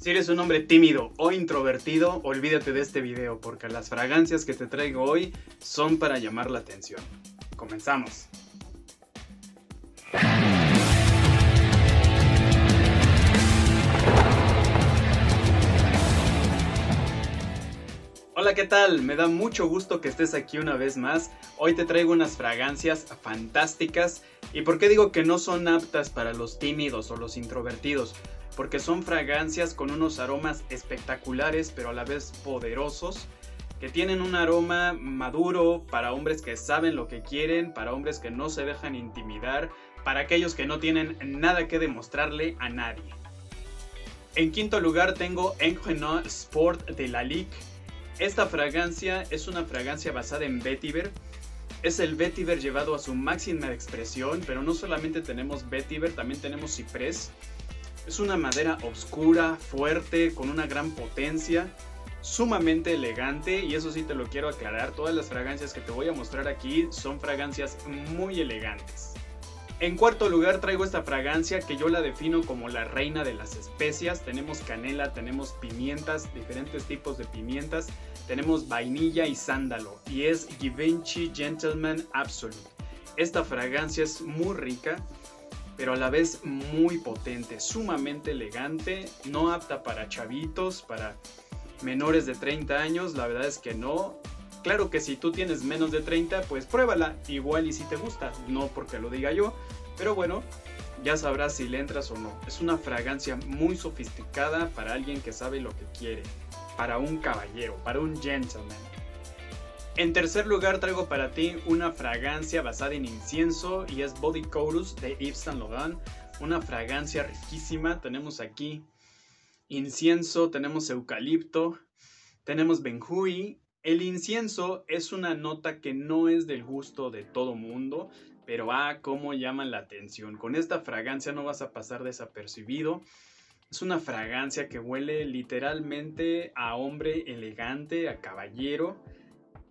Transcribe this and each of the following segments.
Si eres un hombre tímido o introvertido, olvídate de este video porque las fragancias que te traigo hoy son para llamar la atención. Comenzamos. Hola, ¿qué tal? Me da mucho gusto que estés aquí una vez más. Hoy te traigo unas fragancias fantásticas. ¿Y por qué digo que no son aptas para los tímidos o los introvertidos? Porque son fragancias con unos aromas espectaculares, pero a la vez poderosos, que tienen un aroma maduro para hombres que saben lo que quieren, para hombres que no se dejan intimidar, para aquellos que no tienen nada que demostrarle a nadie. En quinto lugar tengo Engenot Sport de la Ligue esta fragancia es una fragancia basada en vetiver. Es el vetiver llevado a su máxima expresión, pero no solamente tenemos vetiver, también tenemos ciprés. Es una madera oscura, fuerte, con una gran potencia, sumamente elegante y eso sí te lo quiero aclarar, todas las fragancias que te voy a mostrar aquí son fragancias muy elegantes. En cuarto lugar traigo esta fragancia que yo la defino como la reina de las especias. Tenemos canela, tenemos pimientas, diferentes tipos de pimientas. Tenemos vainilla y sándalo y es Givenchy Gentleman Absolute. Esta fragancia es muy rica, pero a la vez muy potente, sumamente elegante, no apta para chavitos, para menores de 30 años, la verdad es que no. Claro que si tú tienes menos de 30, pues pruébala, igual y si te gusta, no porque lo diga yo, pero bueno, ya sabrás si le entras o no. Es una fragancia muy sofisticada para alguien que sabe lo que quiere, para un caballero, para un gentleman. En tercer lugar traigo para ti una fragancia basada en incienso y es Body Chorus de Yves Saint Laurent, una fragancia riquísima. Tenemos aquí incienso, tenemos eucalipto, tenemos benjuí el incienso es una nota que no es del gusto de todo mundo, pero ah, cómo llaman la atención. Con esta fragancia no vas a pasar desapercibido. Es una fragancia que huele literalmente a hombre elegante, a caballero.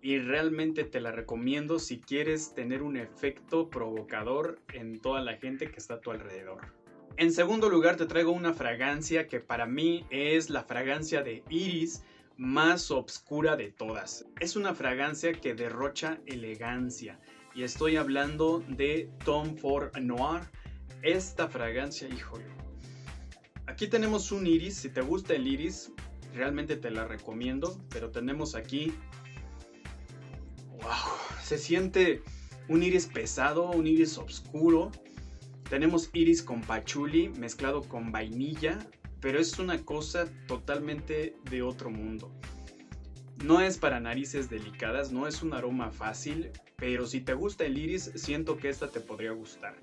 Y realmente te la recomiendo si quieres tener un efecto provocador en toda la gente que está a tu alrededor. En segundo lugar te traigo una fragancia que para mí es la fragancia de Iris más obscura de todas. Es una fragancia que derrocha elegancia y estoy hablando de Tom Ford Noir. Esta fragancia, híjole. Aquí tenemos un iris, si te gusta el iris, realmente te la recomiendo, pero tenemos aquí se siente un iris pesado, un iris oscuro. Tenemos iris con pachuli mezclado con vainilla, pero es una cosa totalmente de otro mundo. No es para narices delicadas, no es un aroma fácil, pero si te gusta el iris, siento que esta te podría gustar.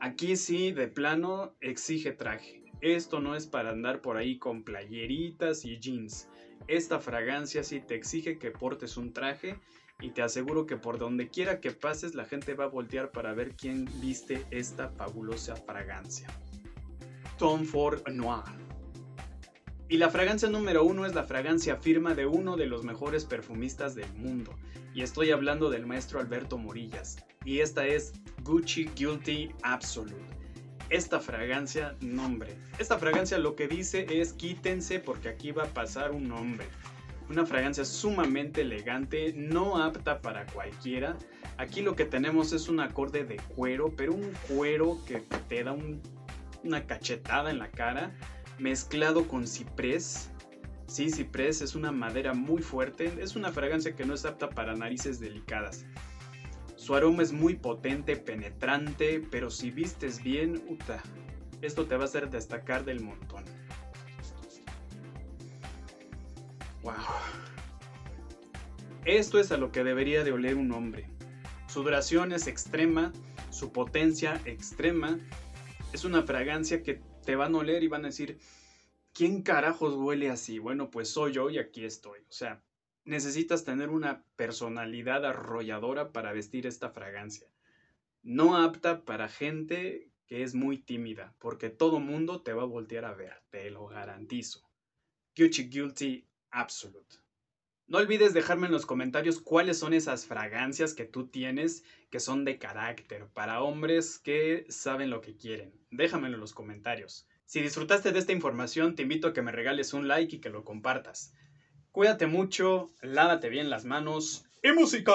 Aquí sí, de plano, exige traje. Esto no es para andar por ahí con playeritas y jeans. Esta fragancia sí te exige que portes un traje y te aseguro que por donde quiera que pases la gente va a voltear para ver quién viste esta fabulosa fragancia. Tom Ford Noir y la fragancia número uno es la fragancia firma de uno de los mejores perfumistas del mundo. Y estoy hablando del maestro Alberto Morillas. Y esta es Gucci Guilty Absolute. Esta fragancia, nombre. Esta fragancia lo que dice es quítense porque aquí va a pasar un hombre. Una fragancia sumamente elegante, no apta para cualquiera. Aquí lo que tenemos es un acorde de cuero, pero un cuero que te da una cachetada en la cara mezclado con ciprés. Sí, ciprés es una madera muy fuerte, es una fragancia que no es apta para narices delicadas. Su aroma es muy potente, penetrante, pero si vistes bien, uta, esto te va a hacer destacar del montón. Wow. Esto es a lo que debería de oler un hombre. Su duración es extrema, su potencia extrema. Es una fragancia que te van a oler y van a decir, ¿quién carajos huele así? Bueno, pues soy yo y aquí estoy. O sea, necesitas tener una personalidad arrolladora para vestir esta fragancia. No apta para gente que es muy tímida, porque todo mundo te va a voltear a ver, te lo garantizo. Gucci Guilty Absolute. No olvides dejarme en los comentarios cuáles son esas fragancias que tú tienes que son de carácter, para hombres que saben lo que quieren. Déjamelo en los comentarios. Si disfrutaste de esta información, te invito a que me regales un like y que lo compartas. Cuídate mucho, lávate bien las manos y música.